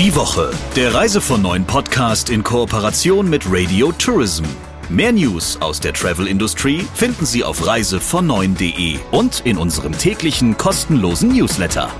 Die Woche, der Reise von neuen Podcast in Kooperation mit Radio Tourism. Mehr News aus der Travel-Industrie finden Sie auf reisevon9.de und in unserem täglichen kostenlosen Newsletter.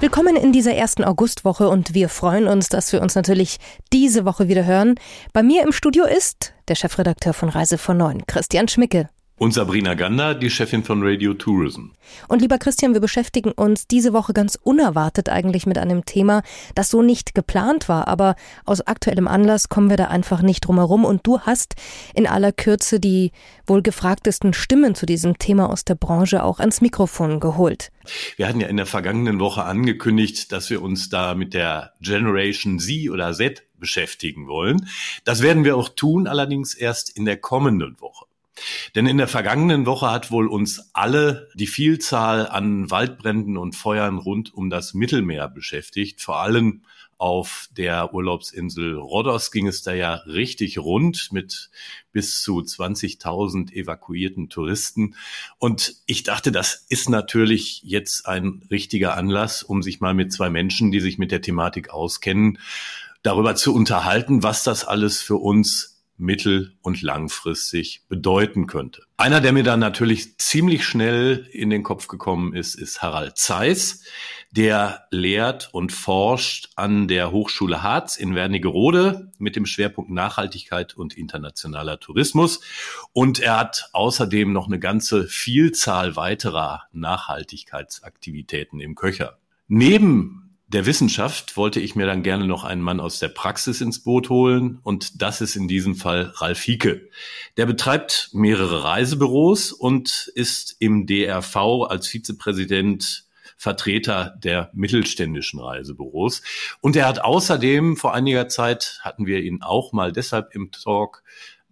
Willkommen in dieser ersten Augustwoche und wir freuen uns, dass wir uns natürlich diese Woche wieder hören. Bei mir im Studio ist der Chefredakteur von Reise von 9, Christian Schmicke. Und Sabrina Gander, die Chefin von Radio Tourism. Und lieber Christian, wir beschäftigen uns diese Woche ganz unerwartet eigentlich mit einem Thema, das so nicht geplant war, aber aus aktuellem Anlass kommen wir da einfach nicht drum herum. Und du hast in aller Kürze die wohl gefragtesten Stimmen zu diesem Thema aus der Branche auch ans Mikrofon geholt. Wir hatten ja in der vergangenen Woche angekündigt, dass wir uns da mit der Generation Z oder Z beschäftigen wollen. Das werden wir auch tun, allerdings erst in der kommenden Woche. Denn in der vergangenen Woche hat wohl uns alle die Vielzahl an Waldbränden und Feuern rund um das Mittelmeer beschäftigt. Vor allem auf der Urlaubsinsel Rhodos ging es da ja richtig rund mit bis zu 20.000 evakuierten Touristen. Und ich dachte, das ist natürlich jetzt ein richtiger Anlass, um sich mal mit zwei Menschen, die sich mit der Thematik auskennen, darüber zu unterhalten, was das alles für uns mittel- und langfristig bedeuten könnte. Einer, der mir dann natürlich ziemlich schnell in den Kopf gekommen ist, ist Harald Zeiss. Der lehrt und forscht an der Hochschule Harz in Wernigerode mit dem Schwerpunkt Nachhaltigkeit und internationaler Tourismus. Und er hat außerdem noch eine ganze Vielzahl weiterer Nachhaltigkeitsaktivitäten im Köcher. Neben der Wissenschaft wollte ich mir dann gerne noch einen Mann aus der Praxis ins Boot holen und das ist in diesem Fall Ralf Hieke. Der betreibt mehrere Reisebüros und ist im DRV als Vizepräsident Vertreter der mittelständischen Reisebüros. Und er hat außerdem vor einiger Zeit, hatten wir ihn auch mal deshalb im Talk,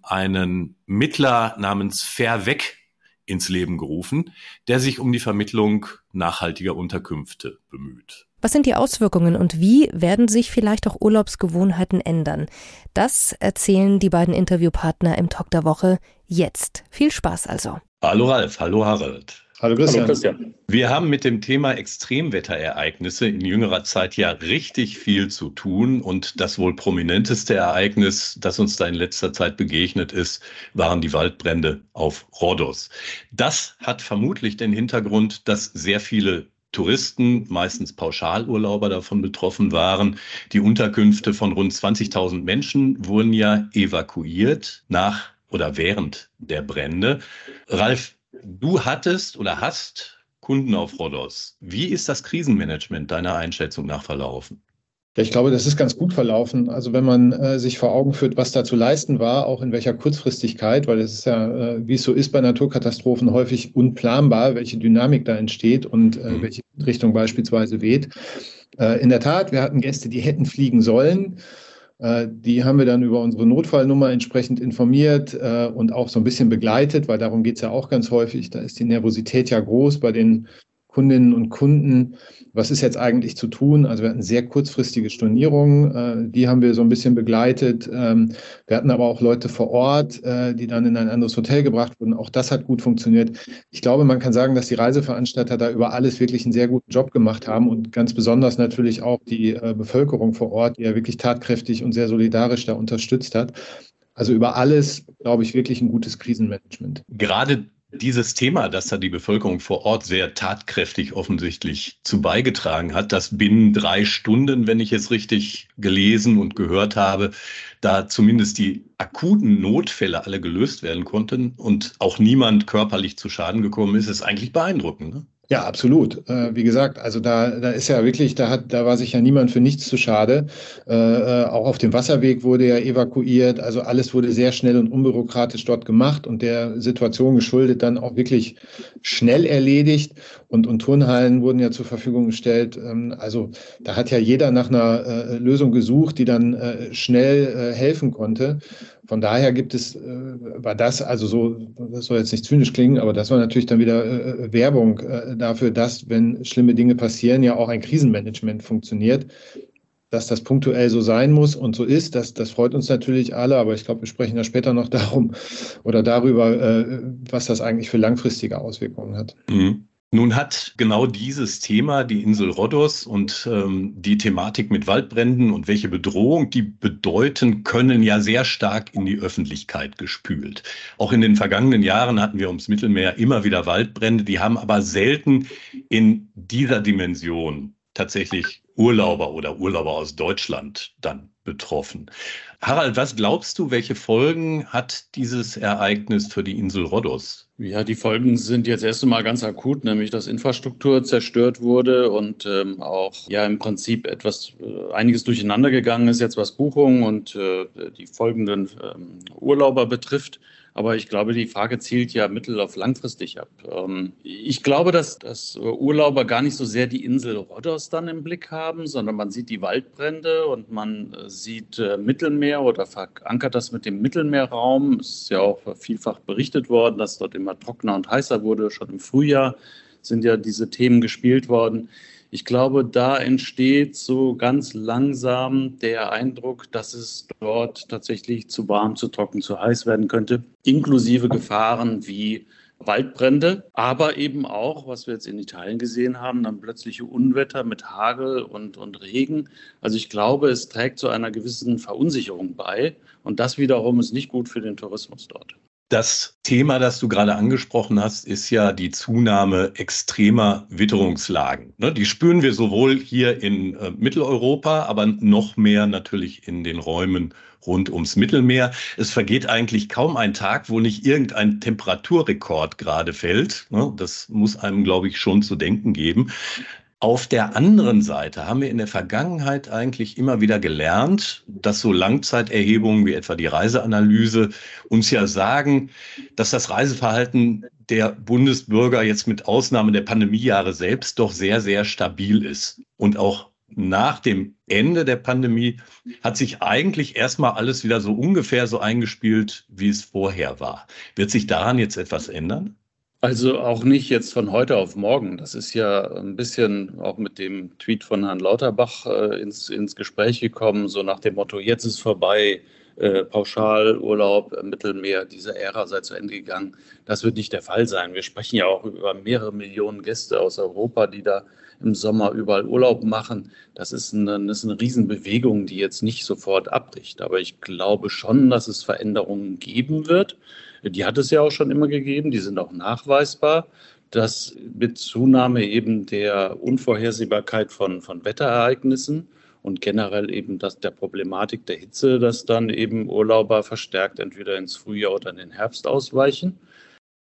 einen Mittler namens Fairweg ins Leben gerufen, der sich um die Vermittlung nachhaltiger Unterkünfte bemüht. Was sind die Auswirkungen und wie werden sich vielleicht auch Urlaubsgewohnheiten ändern? Das erzählen die beiden Interviewpartner im Talk der Woche jetzt. Viel Spaß also. Hallo Ralf, hallo Harald. Hallo Christian. Hallo Christian. Wir haben mit dem Thema Extremwetterereignisse in jüngerer Zeit ja richtig viel zu tun und das wohl prominenteste Ereignis, das uns da in letzter Zeit begegnet ist, waren die Waldbrände auf Rhodos. Das hat vermutlich den Hintergrund, dass sehr viele Touristen, meistens Pauschalurlauber davon betroffen waren. Die Unterkünfte von rund 20.000 Menschen wurden ja evakuiert nach oder während der Brände. Ralf, du hattest oder hast Kunden auf Rhodos. Wie ist das Krisenmanagement deiner Einschätzung nach verlaufen? Ja, ich glaube, das ist ganz gut verlaufen. Also wenn man äh, sich vor Augen führt, was da zu leisten war, auch in welcher Kurzfristigkeit, weil es ist ja, äh, wie es so ist bei Naturkatastrophen, häufig unplanbar, welche Dynamik da entsteht und äh, mhm. welche Richtung beispielsweise weht. Äh, in der Tat, wir hatten Gäste, die hätten fliegen sollen. Äh, die haben wir dann über unsere Notfallnummer entsprechend informiert äh, und auch so ein bisschen begleitet, weil darum geht es ja auch ganz häufig. Da ist die Nervosität ja groß bei den Kundinnen und Kunden, was ist jetzt eigentlich zu tun? Also wir hatten sehr kurzfristige Stornierungen, äh, die haben wir so ein bisschen begleitet. Ähm, wir hatten aber auch Leute vor Ort, äh, die dann in ein anderes Hotel gebracht wurden. Auch das hat gut funktioniert. Ich glaube, man kann sagen, dass die Reiseveranstalter da über alles wirklich einen sehr guten Job gemacht haben und ganz besonders natürlich auch die äh, Bevölkerung vor Ort, die ja wirklich tatkräftig und sehr solidarisch da unterstützt hat. Also über alles, glaube ich, wirklich ein gutes Krisenmanagement. Gerade dieses Thema, das da die Bevölkerung vor Ort sehr tatkräftig offensichtlich zu beigetragen hat, dass binnen drei Stunden, wenn ich es richtig gelesen und gehört habe, da zumindest die akuten Notfälle alle gelöst werden konnten und auch niemand körperlich zu Schaden gekommen ist, ist eigentlich beeindruckend. Ne? Ja, absolut. Äh, wie gesagt, also da, da ist ja wirklich, da hat, da war sich ja niemand für nichts zu schade. Äh, äh, auch auf dem Wasserweg wurde ja evakuiert. Also alles wurde sehr schnell und unbürokratisch dort gemacht und der Situation geschuldet dann auch wirklich schnell erledigt. Und, und Turnhallen wurden ja zur Verfügung gestellt. Ähm, also da hat ja jeder nach einer äh, Lösung gesucht, die dann äh, schnell äh, helfen konnte. Von daher gibt es, äh, war das, also so, das soll jetzt nicht zynisch klingen, aber das war natürlich dann wieder äh, Werbung äh, dafür, dass, wenn schlimme Dinge passieren, ja auch ein Krisenmanagement funktioniert. dass das punktuell so sein muss und so ist, das, das freut uns natürlich alle, aber ich glaube, wir sprechen da später noch darum oder darüber, äh, was das eigentlich für langfristige Auswirkungen hat. Mhm. Nun hat genau dieses Thema, die Insel Rhodos und ähm, die Thematik mit Waldbränden und welche Bedrohung die bedeuten können, ja sehr stark in die Öffentlichkeit gespült. Auch in den vergangenen Jahren hatten wir ums Mittelmeer immer wieder Waldbrände, die haben aber selten in dieser Dimension tatsächlich Urlauber oder Urlauber aus Deutschland dann betroffen. Harald, was glaubst du, welche Folgen hat dieses Ereignis für die Insel Rhodos? Ja, die Folgen sind jetzt erst einmal ganz akut, nämlich dass Infrastruktur zerstört wurde und ähm, auch ja im Prinzip etwas äh, einiges durcheinander gegangen ist jetzt was Buchungen und äh, die folgenden ähm, Urlauber betrifft. Aber ich glaube, die Frage zielt ja mittel- auf langfristig ab. Ähm, ich glaube, dass, dass Urlauber gar nicht so sehr die Insel Rhodos dann im Blick haben, sondern man sieht die Waldbrände und man äh, sieht äh, Mittelmeer oder verankert das mit dem Mittelmeerraum. Es ist ja auch vielfach berichtet worden, dass dort immer trockener und heißer wurde. Schon im Frühjahr sind ja diese Themen gespielt worden. Ich glaube, da entsteht so ganz langsam der Eindruck, dass es dort tatsächlich zu warm, zu trocken, zu heiß werden könnte, inklusive Gefahren wie Waldbrände, aber eben auch, was wir jetzt in Italien gesehen haben, dann plötzliche Unwetter mit Hagel und, und Regen. Also ich glaube, es trägt zu einer gewissen Verunsicherung bei und das wiederum ist nicht gut für den Tourismus dort. Das Thema, das du gerade angesprochen hast, ist ja die Zunahme extremer Witterungslagen. Ne, die spüren wir sowohl hier in äh, Mitteleuropa, aber noch mehr natürlich in den Räumen rund ums Mittelmeer. Es vergeht eigentlich kaum ein Tag, wo nicht irgendein Temperaturrekord gerade fällt. Ne, das muss einem, glaube ich, schon zu denken geben. Auf der anderen Seite haben wir in der Vergangenheit eigentlich immer wieder gelernt, dass so Langzeiterhebungen wie etwa die Reiseanalyse uns ja sagen, dass das Reiseverhalten der Bundesbürger jetzt mit Ausnahme der Pandemiejahre selbst doch sehr, sehr stabil ist. Und auch nach dem Ende der Pandemie hat sich eigentlich erstmal alles wieder so ungefähr so eingespielt, wie es vorher war. Wird sich daran jetzt etwas ändern? Also auch nicht jetzt von heute auf morgen. Das ist ja ein bisschen auch mit dem Tweet von Herrn Lauterbach äh, ins, ins Gespräch gekommen, so nach dem Motto, jetzt ist vorbei, äh, Pauschalurlaub, äh, Mittelmeer, diese Ära sei zu Ende gegangen. Das wird nicht der Fall sein. Wir sprechen ja auch über mehrere Millionen Gäste aus Europa, die da im Sommer überall Urlaub machen. Das ist eine, das ist eine Riesenbewegung, die jetzt nicht sofort abbricht. Aber ich glaube schon, dass es Veränderungen geben wird. Die hat es ja auch schon immer gegeben, die sind auch nachweisbar, dass mit Zunahme eben der Unvorhersehbarkeit von, von Wetterereignissen und generell eben das, der Problematik der Hitze, dass dann eben Urlauber verstärkt entweder ins Frühjahr oder in den Herbst ausweichen.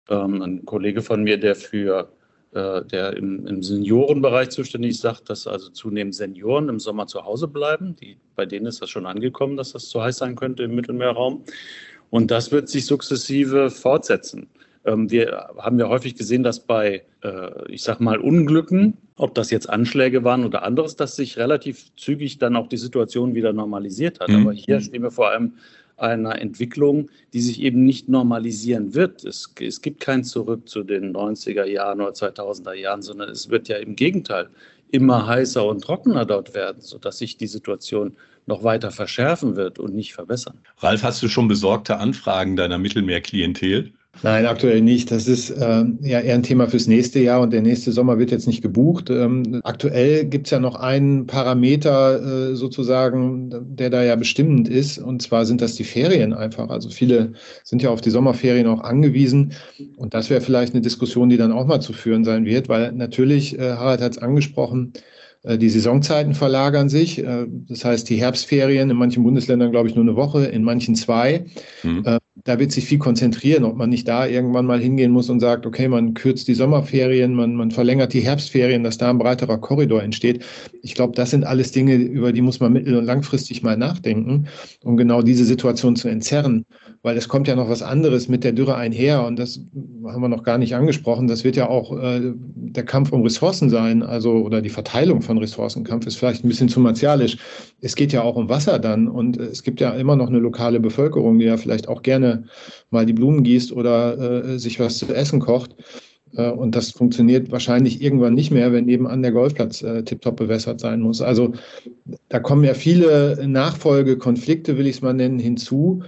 Ähm, ein Kollege von mir, der für äh, der im, im, Seniorenbereich zuständig ist, sagt, dass also zunehmend Senioren im Sommer zu Hause bleiben. Die, bei denen ist das schon angekommen, dass das zu heiß sein könnte im Mittelmeerraum. Und das wird sich sukzessive fortsetzen. Ähm, wir haben ja häufig gesehen, dass bei, äh, ich sag mal, Unglücken, ob das jetzt Anschläge waren oder anderes, dass sich relativ zügig dann auch die Situation wieder normalisiert hat. Mhm. Aber hier stehen wir vor allem einer Entwicklung, die sich eben nicht normalisieren wird. Es, es gibt kein Zurück zu den 90er Jahren oder 2000er Jahren, sondern es wird ja im Gegenteil immer heißer und trockener dort werden, sodass sich die Situation noch weiter verschärfen wird und nicht verbessern. Ralf, hast du schon besorgte Anfragen deiner Mittelmeerklientel? Nein, aktuell nicht. Das ist äh, ja eher ein Thema fürs nächste Jahr und der nächste Sommer wird jetzt nicht gebucht. Ähm, aktuell gibt es ja noch einen Parameter äh, sozusagen, der da ja bestimmend ist und zwar sind das die Ferien einfach. Also viele sind ja auf die Sommerferien auch angewiesen und das wäre vielleicht eine Diskussion, die dann auch mal zu führen sein wird, weil natürlich, äh, Harald hat es angesprochen, äh, die Saisonzeiten verlagern sich. Äh, das heißt, die Herbstferien in manchen Bundesländern, glaube ich, nur eine Woche, in manchen zwei. Mhm. Da wird sich viel konzentrieren, ob man nicht da irgendwann mal hingehen muss und sagt, okay, man kürzt die Sommerferien, man, man verlängert die Herbstferien, dass da ein breiterer Korridor entsteht. Ich glaube, das sind alles Dinge, über die muss man mittel- und langfristig mal nachdenken, um genau diese Situation zu entzerren weil es kommt ja noch was anderes mit der Dürre einher und das haben wir noch gar nicht angesprochen. Das wird ja auch äh, der Kampf um Ressourcen sein, also oder die Verteilung von Ressourcenkampf ist vielleicht ein bisschen zu martialisch. Es geht ja auch um Wasser dann und es gibt ja immer noch eine lokale Bevölkerung, die ja vielleicht auch gerne mal die Blumen gießt oder äh, sich was zu essen kocht. Äh, und das funktioniert wahrscheinlich irgendwann nicht mehr, wenn nebenan der Golfplatz äh, tiptop bewässert sein muss. Also da kommen ja viele Nachfolgekonflikte, will ich es mal nennen, hinzu,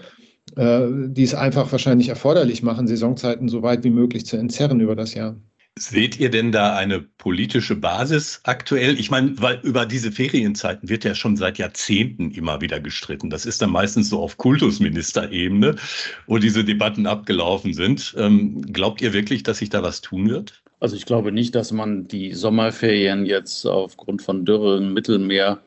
äh, die es einfach wahrscheinlich erforderlich machen, Saisonzeiten so weit wie möglich zu entzerren über das Jahr. Seht ihr denn da eine politische Basis aktuell? Ich meine, weil über diese Ferienzeiten wird ja schon seit Jahrzehnten immer wieder gestritten. Das ist dann meistens so auf Kultusministerebene, wo diese Debatten abgelaufen sind. Ähm, glaubt ihr wirklich, dass sich da was tun wird? Also ich glaube nicht, dass man die Sommerferien jetzt aufgrund von Dürre im Mittelmeer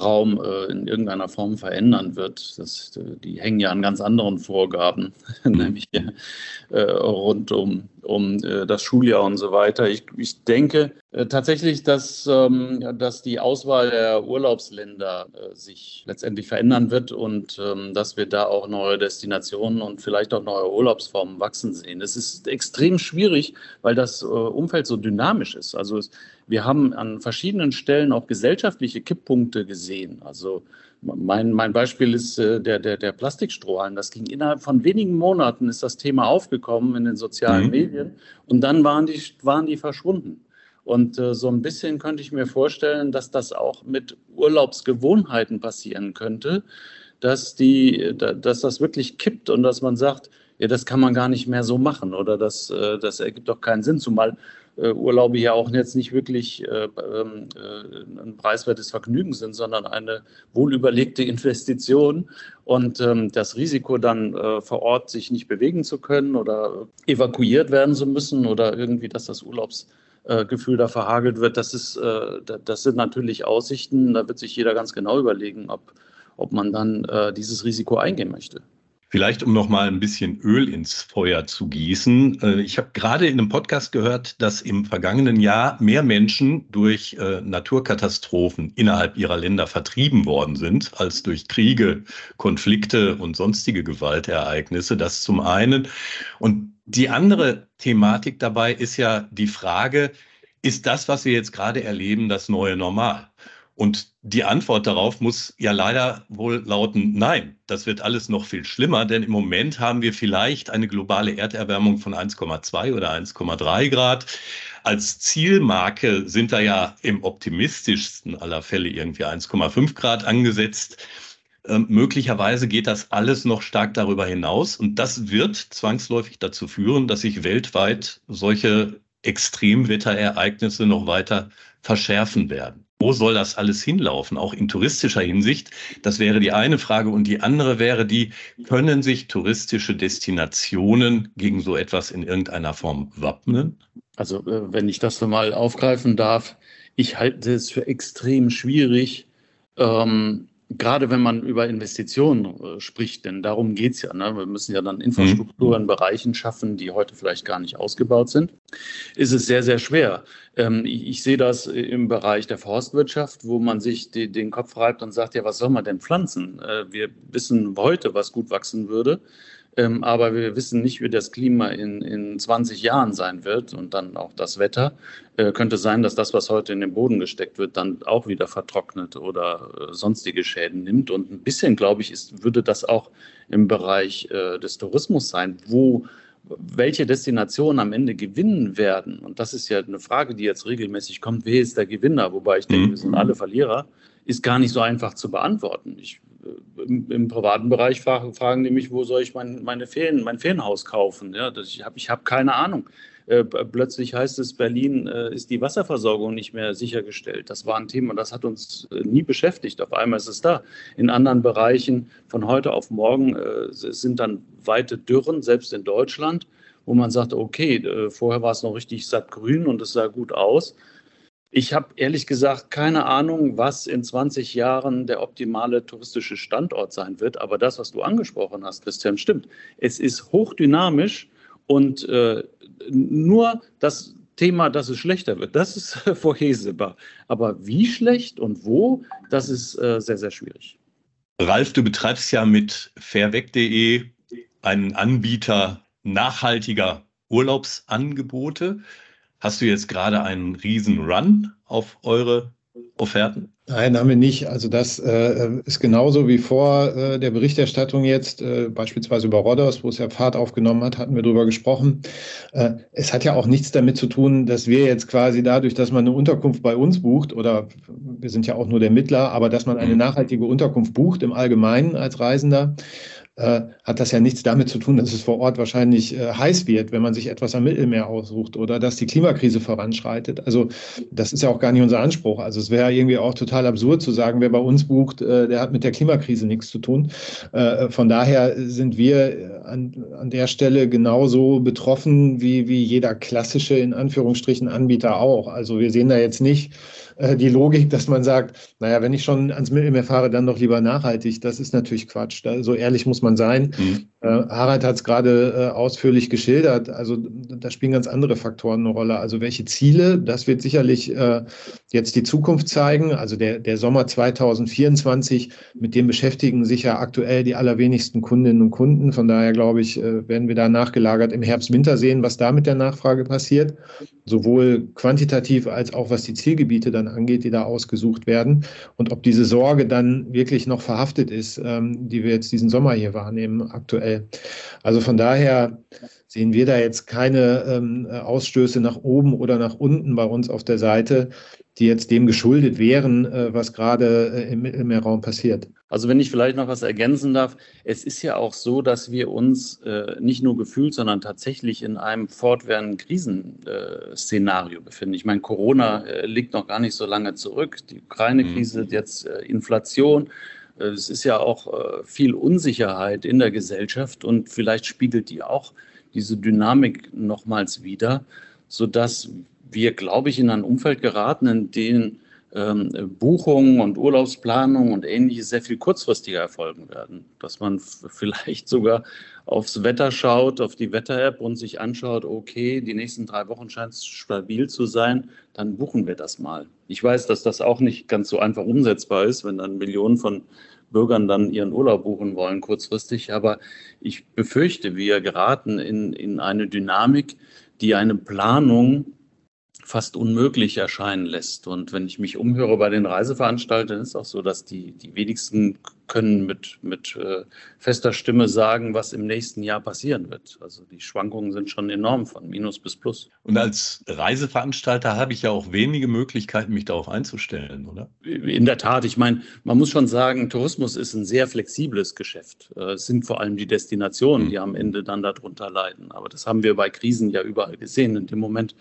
Raum äh, in irgendeiner Form verändern wird. Das, die hängen ja an ganz anderen Vorgaben, nämlich äh, rund um, um äh, das Schuljahr und so weiter. Ich, ich denke äh, tatsächlich, dass, ähm, dass die Auswahl der Urlaubsländer äh, sich letztendlich verändern wird und ähm, dass wir da auch neue Destinationen und vielleicht auch neue Urlaubsformen wachsen sehen. Es ist extrem schwierig, weil das Umfeld so dynamisch ist. Also wir haben an verschiedenen Stellen auch gesellschaftliche Kipppunkte gesehen. Also mein, mein Beispiel ist äh, der, der, der Plastikstrohhalm. Das ging innerhalb von wenigen Monaten, ist das Thema aufgekommen in den sozialen mhm. Medien und dann waren die, waren die verschwunden. Und äh, so ein bisschen könnte ich mir vorstellen, dass das auch mit Urlaubsgewohnheiten passieren könnte, dass, die, dass das wirklich kippt und dass man sagt, ja, das kann man gar nicht mehr so machen oder das, äh, das ergibt doch keinen Sinn, zumal äh, Urlaube ja auch jetzt nicht wirklich äh, ähm, äh, ein preiswertes Vergnügen sind, sondern eine wohlüberlegte Investition. Und ähm, das Risiko dann äh, vor Ort sich nicht bewegen zu können oder evakuiert werden zu müssen oder irgendwie, dass das Urlaubsgefühl da verhagelt wird, das, ist, äh, das sind natürlich Aussichten. Da wird sich jeder ganz genau überlegen, ob, ob man dann äh, dieses Risiko eingehen möchte. Vielleicht, um noch mal ein bisschen Öl ins Feuer zu gießen. Äh, ich habe gerade in einem Podcast gehört, dass im vergangenen Jahr mehr Menschen durch äh, Naturkatastrophen innerhalb ihrer Länder vertrieben worden sind, als durch Kriege, Konflikte und sonstige Gewaltereignisse. Das zum einen. Und die andere Thematik dabei ist ja die Frage, ist das, was wir jetzt gerade erleben, das neue Normal? Und die Antwort darauf muss ja leider wohl lauten, nein, das wird alles noch viel schlimmer, denn im Moment haben wir vielleicht eine globale Erderwärmung von 1,2 oder 1,3 Grad. Als Zielmarke sind da ja im optimistischsten aller Fälle irgendwie 1,5 Grad angesetzt. Ähm, möglicherweise geht das alles noch stark darüber hinaus und das wird zwangsläufig dazu führen, dass sich weltweit solche Extremwetterereignisse noch weiter verschärfen werden. Wo soll das alles hinlaufen, auch in touristischer Hinsicht? Das wäre die eine Frage. Und die andere wäre die, können sich touristische Destinationen gegen so etwas in irgendeiner Form wappnen? Also, äh, wenn ich das mal aufgreifen darf, ich halte es für extrem schwierig, ähm, gerade wenn man über Investitionen äh, spricht, denn darum geht es ja. Ne? Wir müssen ja dann Infrastruktur mhm. in Bereichen schaffen, die heute vielleicht gar nicht ausgebaut sind, ist es sehr, sehr schwer. Ähm, ich, ich, sehe das im Bereich der Forstwirtschaft, wo man sich die, den Kopf reibt und sagt, ja, was soll man denn pflanzen? Äh, wir wissen heute, was gut wachsen würde. Ähm, aber wir wissen nicht, wie das Klima in, in 20 Jahren sein wird und dann auch das Wetter. Äh, könnte sein, dass das, was heute in den Boden gesteckt wird, dann auch wieder vertrocknet oder äh, sonstige Schäden nimmt. Und ein bisschen, glaube ich, ist, würde das auch im Bereich äh, des Tourismus sein, wo welche Destinationen am Ende gewinnen werden. Und das ist ja eine Frage, die jetzt regelmäßig kommt, wer ist der Gewinner? Wobei ich denke, wir sind alle Verlierer, ist gar nicht so einfach zu beantworten. Ich im, im, privaten Bereich fragen, fragen die mich, wo soll ich mein, meine Ferien, mein Ferienhaus kaufen? Ja, das, ich habe ich hab keine Ahnung. Äh, plötzlich heißt es, Berlin äh, ist die Wasserversorgung nicht mehr sichergestellt. Das war ein Thema, das hat uns äh, nie beschäftigt. Auf einmal ist es da. In anderen Bereichen von heute auf morgen äh, sind dann weite Dürren, selbst in Deutschland, wo man sagt, okay, äh, vorher war es noch richtig satt grün und es sah gut aus. Ich habe ehrlich gesagt keine Ahnung, was in 20 Jahren der optimale touristische Standort sein wird. Aber das, was du angesprochen hast, Christian, stimmt. Es ist hochdynamisch und äh, nur das Thema, dass es schlechter wird, das ist vorhersehbar. Aber wie schlecht und wo, das ist äh, sehr, sehr schwierig. Ralf, du betreibst ja mit fairweg.de einen Anbieter nachhaltiger Urlaubsangebote. Hast du jetzt gerade einen riesen Run auf eure Offerten? Nein, haben wir nicht. Also das äh, ist genauso wie vor äh, der Berichterstattung jetzt, äh, beispielsweise über Rodos, wo es ja Fahrt aufgenommen hat, hatten wir drüber gesprochen. Äh, es hat ja auch nichts damit zu tun, dass wir jetzt quasi dadurch, dass man eine Unterkunft bei uns bucht, oder wir sind ja auch nur der Mittler, aber dass man eine nachhaltige Unterkunft bucht im Allgemeinen als Reisender, äh, hat das ja nichts damit zu tun, dass es vor Ort wahrscheinlich äh, heiß wird, wenn man sich etwas am Mittelmeer aussucht oder dass die Klimakrise voranschreitet. Also das ist ja auch gar nicht unser Anspruch. Also es wäre irgendwie auch total absurd zu sagen, wer bei uns bucht, äh, der hat mit der Klimakrise nichts zu tun. Äh, von daher sind wir an, an der Stelle genauso betroffen wie, wie jeder klassische, in Anführungsstrichen, Anbieter auch. Also wir sehen da jetzt nicht, äh, die Logik, dass man sagt, naja, wenn ich schon ans Mittelmeer fahre, dann doch lieber nachhaltig. Das ist natürlich Quatsch. Da, so ehrlich muss man sein. Mhm. Äh, Harald hat es gerade äh, ausführlich geschildert. Also da spielen ganz andere Faktoren eine Rolle. Also welche Ziele, das wird sicherlich äh, jetzt die Zukunft zeigen. Also der, der Sommer 2024, mit dem beschäftigen sich ja aktuell die allerwenigsten Kundinnen und Kunden. Von daher glaube ich, äh, werden wir da nachgelagert im Herbst, Winter sehen, was da mit der Nachfrage passiert. Sowohl quantitativ als auch was die Zielgebiete dann angeht, die da ausgesucht werden. Und ob diese Sorge dann wirklich noch verhaftet ist, ähm, die wir jetzt diesen Sommer hier wahrnehmen aktuell aktuell. Also von daher sehen wir da jetzt keine ähm, Ausstöße nach oben oder nach unten bei uns auf der Seite, die jetzt dem geschuldet wären, äh, was gerade äh, im Mittelmeerraum passiert. Also wenn ich vielleicht noch was ergänzen darf, es ist ja auch so, dass wir uns äh, nicht nur gefühlt, sondern tatsächlich in einem fortwährenden Krisenszenario befinden. Ich meine, Corona äh, liegt noch gar nicht so lange zurück, die Ukraine-Krise, mhm. jetzt äh, Inflation. Es ist ja auch äh, viel Unsicherheit in der Gesellschaft und vielleicht spiegelt die auch diese Dynamik nochmals wieder, sodass wir, glaube ich, in ein Umfeld geraten, in dem ähm, Buchungen und Urlaubsplanung und ähnliches sehr viel kurzfristiger erfolgen werden. Dass man vielleicht sogar aufs Wetter schaut, auf die Wetter-App und sich anschaut, okay, die nächsten drei Wochen scheint es stabil zu sein, dann buchen wir das mal. Ich weiß, dass das auch nicht ganz so einfach umsetzbar ist, wenn dann Millionen von Bürgern dann ihren Urlaub buchen wollen kurzfristig. Aber ich befürchte, wir geraten in, in eine Dynamik, die eine Planung fast unmöglich erscheinen lässt. Und wenn ich mich umhöre bei den Reiseveranstaltern, ist auch so, dass die, die wenigsten können mit, mit äh, fester Stimme sagen, was im nächsten Jahr passieren wird. Also die Schwankungen sind schon enorm von Minus bis Plus. Und als Reiseveranstalter habe ich ja auch wenige Möglichkeiten, mich darauf einzustellen, oder? In der Tat. Ich meine, man muss schon sagen, Tourismus ist ein sehr flexibles Geschäft. Äh, es sind vor allem die Destinationen, die am Ende dann darunter leiden. Aber das haben wir bei Krisen ja überall gesehen. In dem Moment,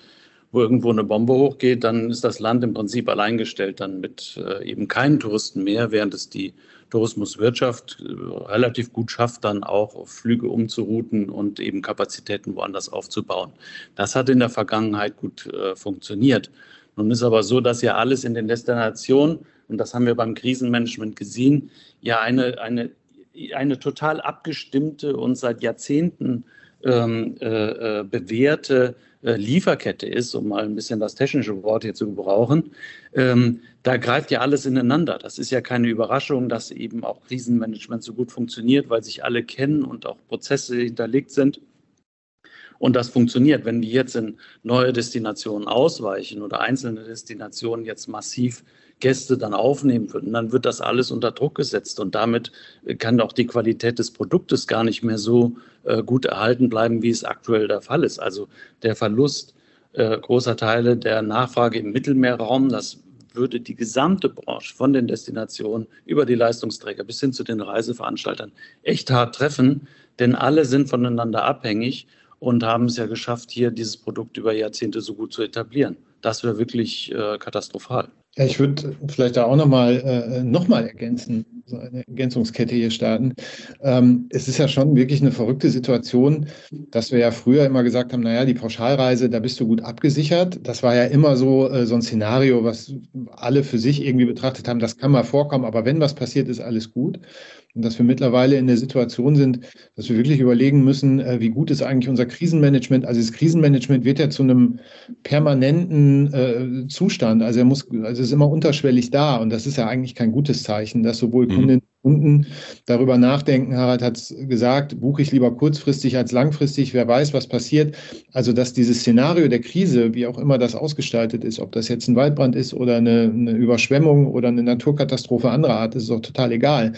wo irgendwo eine Bombe hochgeht, dann ist das Land im Prinzip alleingestellt dann mit äh, eben keinen Touristen mehr, während es die Tourismuswirtschaft äh, relativ gut schafft, dann auch Flüge umzurouten und eben Kapazitäten woanders aufzubauen. Das hat in der Vergangenheit gut äh, funktioniert. Nun ist aber so, dass ja alles in den Destinationen, und das haben wir beim Krisenmanagement gesehen, ja eine, eine, eine total abgestimmte und seit Jahrzehnten ähm, äh, äh bewährte äh, Lieferkette ist, um mal ein bisschen das technische Wort hier zu gebrauchen, ähm, da greift ja alles ineinander. Das ist ja keine Überraschung, dass eben auch Krisenmanagement so gut funktioniert, weil sich alle kennen und auch Prozesse hinterlegt sind. Und das funktioniert. Wenn wir jetzt in neue Destinationen ausweichen oder einzelne Destinationen jetzt massiv Gäste dann aufnehmen würden, dann wird das alles unter Druck gesetzt und damit kann auch die Qualität des Produktes gar nicht mehr so äh, gut erhalten bleiben, wie es aktuell der Fall ist. Also der Verlust äh, großer Teile der Nachfrage im Mittelmeerraum, das würde die gesamte Branche von den Destinationen über die Leistungsträger bis hin zu den Reiseveranstaltern echt hart treffen, denn alle sind voneinander abhängig und haben es ja geschafft, hier dieses Produkt über Jahrzehnte so gut zu etablieren. Das wäre wirklich äh, katastrophal. Ich würde vielleicht da auch nochmal äh, noch mal ergänzen, so eine Ergänzungskette hier starten. Ähm, es ist ja schon wirklich eine verrückte Situation, dass wir ja früher immer gesagt haben, naja, die Pauschalreise, da bist du gut abgesichert. Das war ja immer so, äh, so ein Szenario, was alle für sich irgendwie betrachtet haben, das kann mal vorkommen, aber wenn was passiert, ist alles gut. Und dass wir mittlerweile in der Situation sind, dass wir wirklich überlegen müssen, äh, wie gut ist eigentlich unser Krisenmanagement. Also das Krisenmanagement wird ja zu einem permanenten äh, Zustand. Also er muss, also es ist immer unterschwellig da. Und das ist ja eigentlich kein gutes Zeichen, dass sowohl mhm. Kundinnen Kunden darüber nachdenken. Harald hat es gesagt, buche ich lieber kurzfristig als langfristig, wer weiß, was passiert. Also, dass dieses Szenario der Krise, wie auch immer das ausgestaltet ist, ob das jetzt ein Waldbrand ist oder eine, eine Überschwemmung oder eine Naturkatastrophe anderer Art, ist doch total egal.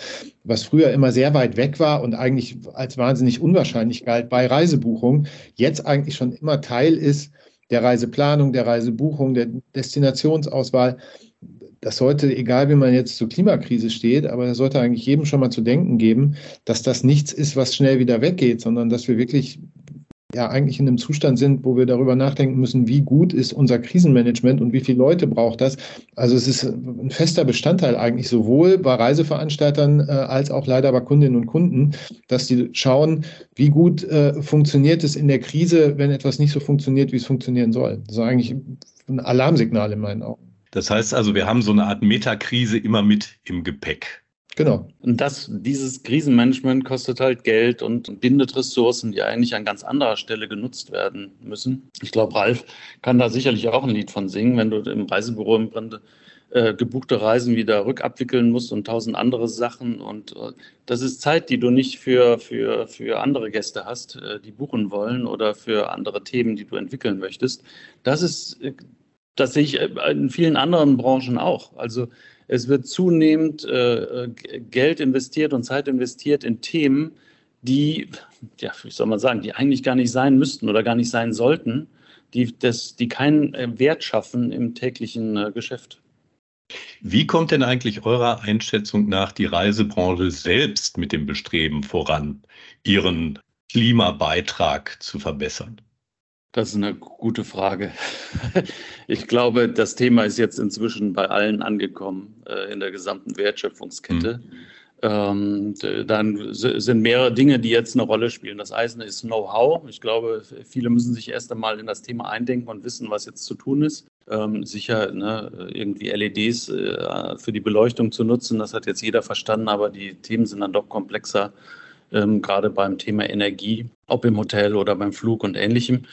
Was früher immer sehr weit weg war und eigentlich als wahnsinnig unwahrscheinlich galt bei Reisebuchung, jetzt eigentlich schon immer Teil ist der Reiseplanung, der Reisebuchung, der Destinationsauswahl das sollte, egal wie man jetzt zur Klimakrise steht, aber das sollte eigentlich jedem schon mal zu denken geben, dass das nichts ist, was schnell wieder weggeht, sondern dass wir wirklich ja eigentlich in einem Zustand sind, wo wir darüber nachdenken müssen, wie gut ist unser Krisenmanagement und wie viele Leute braucht das. Also es ist ein fester Bestandteil eigentlich sowohl bei Reiseveranstaltern äh, als auch leider bei Kundinnen und Kunden, dass die schauen, wie gut äh, funktioniert es in der Krise, wenn etwas nicht so funktioniert, wie es funktionieren soll. Das ist eigentlich ein Alarmsignal in meinen Augen. Das heißt also, wir haben so eine Art Metakrise immer mit im Gepäck. Genau. Und das, dieses Krisenmanagement kostet halt Geld und bindet Ressourcen, die eigentlich an ganz anderer Stelle genutzt werden müssen. Ich glaube, Ralf kann da sicherlich auch ein Lied von singen, wenn du im Reisebüro im Grunde äh, gebuchte Reisen wieder rückabwickeln musst und tausend andere Sachen. Und äh, das ist Zeit, die du nicht für, für, für andere Gäste hast, äh, die buchen wollen oder für andere Themen, die du entwickeln möchtest. Das ist das sehe ich äh, in vielen anderen Branchen auch. Also es wird zunehmend äh, Geld investiert und Zeit investiert in Themen, die, ja, wie soll man sagen, die eigentlich gar nicht sein müssten oder gar nicht sein sollten, die, das, die keinen äh, Wert schaffen im täglichen äh, Geschäft. Wie kommt denn eigentlich eurer Einschätzung nach die Reisebranche selbst mit dem Bestreben voran, ihren Klimabeitrag zu verbessern? Das ist eine gute Frage. Ich glaube, das Thema ist jetzt inzwischen bei allen angekommen äh, in der gesamten Wertschöpfungskette. Mhm. Ähm, dann sind mehrere Dinge, die jetzt eine Rolle spielen. Das eine ist Know-how. Ich glaube, viele müssen sich erst einmal in das Thema eindenken und wissen, was jetzt zu tun ist. Ähm, sicher ne, irgendwie LEDs äh, für die Beleuchtung zu nutzen, das hat jetzt jeder verstanden, aber die Themen sind dann doch komplexer, ähm, gerade beim Thema Energie, ob im Hotel oder beim Flug und ähnlichem.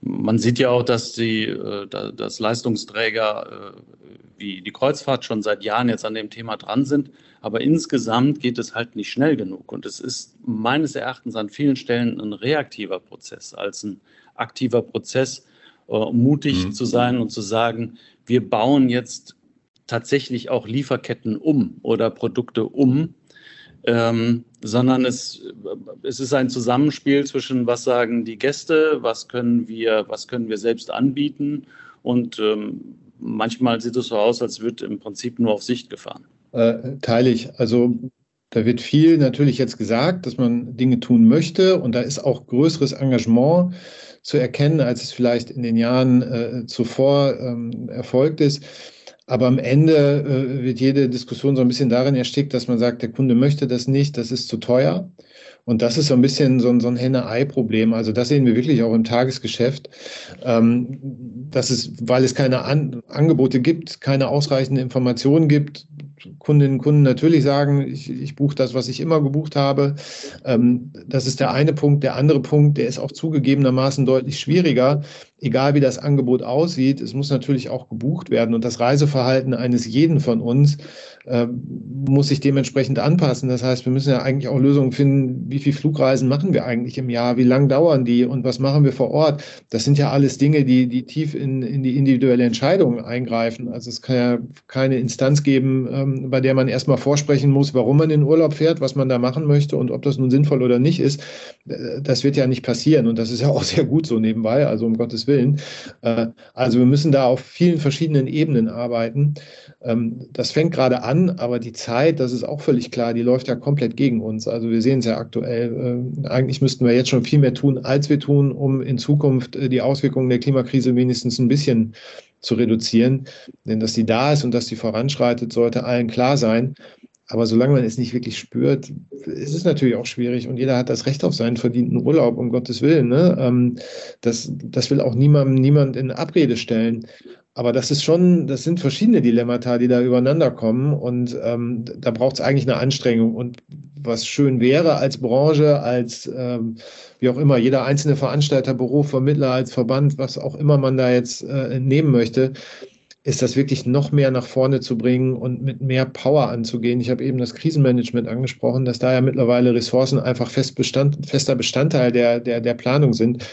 Man sieht ja auch, dass die äh, dass Leistungsträger äh, wie die Kreuzfahrt schon seit Jahren jetzt an dem Thema dran sind. Aber insgesamt geht es halt nicht schnell genug. Und es ist meines Erachtens an vielen Stellen ein reaktiver Prozess als ein aktiver Prozess, äh, mutig mhm. zu sein und zu sagen, wir bauen jetzt tatsächlich auch Lieferketten um oder Produkte um, ähm, sondern es, es ist ein Zusammenspiel zwischen, was sagen die Gäste, was können wir, was können wir selbst anbieten und ähm, manchmal sieht es so aus, als wird im Prinzip nur auf Sicht gefahren. Äh, teile ich. Also da wird viel natürlich jetzt gesagt, dass man Dinge tun möchte und da ist auch größeres Engagement zu erkennen, als es vielleicht in den Jahren äh, zuvor ähm, erfolgt ist. Aber am Ende äh, wird jede Diskussion so ein bisschen darin erstickt, dass man sagt, der Kunde möchte das nicht, das ist zu teuer. Und das ist so ein bisschen so ein, so ein Henne-Ei-Problem. Also das sehen wir wirklich auch im Tagesgeschäft, ähm, dass es, weil es keine An Angebote gibt, keine ausreichende Informationen gibt, Kundinnen und Kunden natürlich sagen, ich, ich buche das, was ich immer gebucht habe. Ähm, das ist der eine Punkt. Der andere Punkt, der ist auch zugegebenermaßen deutlich schwieriger, egal wie das Angebot aussieht, es muss natürlich auch gebucht werden und das Reiseverhalten eines jeden von uns äh, muss sich dementsprechend anpassen. Das heißt, wir müssen ja eigentlich auch Lösungen finden, wie viele Flugreisen machen wir eigentlich im Jahr, wie lang dauern die und was machen wir vor Ort. Das sind ja alles Dinge, die, die tief in, in die individuelle Entscheidung eingreifen. Also es kann ja keine Instanz geben, ähm, bei der man erstmal vorsprechen muss, warum man in Urlaub fährt, was man da machen möchte und ob das nun sinnvoll oder nicht ist. Äh, das wird ja nicht passieren und das ist ja auch sehr gut so nebenbei, also um Gottes Willen. Äh, also wir müssen da auf vielen verschiedenen Ebenen arbeiten. Ähm, das fängt gerade an, aber die Zeit, das ist auch völlig klar, die läuft ja komplett gegen uns. Also wir sehen es ja aktuell. Äh, eigentlich müssten wir jetzt schon viel mehr tun, als wir tun, um in Zukunft äh, die Auswirkungen der Klimakrise wenigstens ein bisschen zu reduzieren. Denn dass die da ist und dass die voranschreitet, sollte allen klar sein. Aber solange man es nicht wirklich spürt, ist es natürlich auch schwierig und jeder hat das Recht auf seinen verdienten Urlaub, um Gottes Willen. Ne? Ähm, das, das will auch niemandem niemand in Abrede stellen. Aber das ist schon, das sind verschiedene Dilemmata, die da übereinander kommen und ähm, da braucht es eigentlich eine Anstrengung. Und was schön wäre als Branche, als ähm, wie auch immer, jeder einzelne Veranstalter, Büro, Vermittler, als Verband, was auch immer man da jetzt äh, nehmen möchte, ist das wirklich noch mehr nach vorne zu bringen und mit mehr Power anzugehen. Ich habe eben das Krisenmanagement angesprochen, dass da ja mittlerweile Ressourcen einfach fest Bestand, fester Bestandteil der, der, der Planung sind.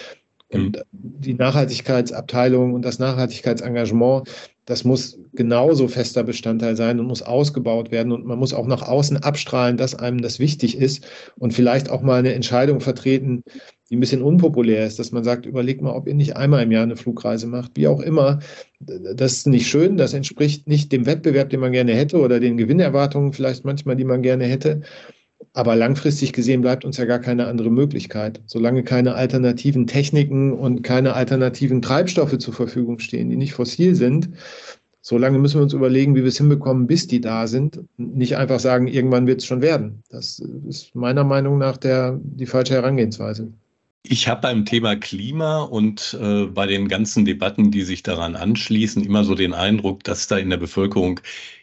Mhm. die Nachhaltigkeitsabteilung und das Nachhaltigkeitsengagement, das muss genauso fester Bestandteil sein und muss ausgebaut werden. Und man muss auch nach außen abstrahlen, dass einem das wichtig ist und vielleicht auch mal eine Entscheidung vertreten, die ein bisschen unpopulär ist, dass man sagt, überlegt mal, ob ihr nicht einmal im Jahr eine Flugreise macht, wie auch immer. Das ist nicht schön, das entspricht nicht dem Wettbewerb, den man gerne hätte oder den Gewinnerwartungen vielleicht manchmal, die man gerne hätte. Aber langfristig gesehen bleibt uns ja gar keine andere Möglichkeit. Solange keine alternativen Techniken und keine alternativen Treibstoffe zur Verfügung stehen, die nicht fossil sind, solange müssen wir uns überlegen, wie wir es hinbekommen, bis die da sind. Nicht einfach sagen, irgendwann wird es schon werden. Das ist meiner Meinung nach der, die falsche Herangehensweise. Ich habe beim Thema Klima und äh, bei den ganzen Debatten, die sich daran anschließen, immer so den Eindruck, dass da in der Bevölkerung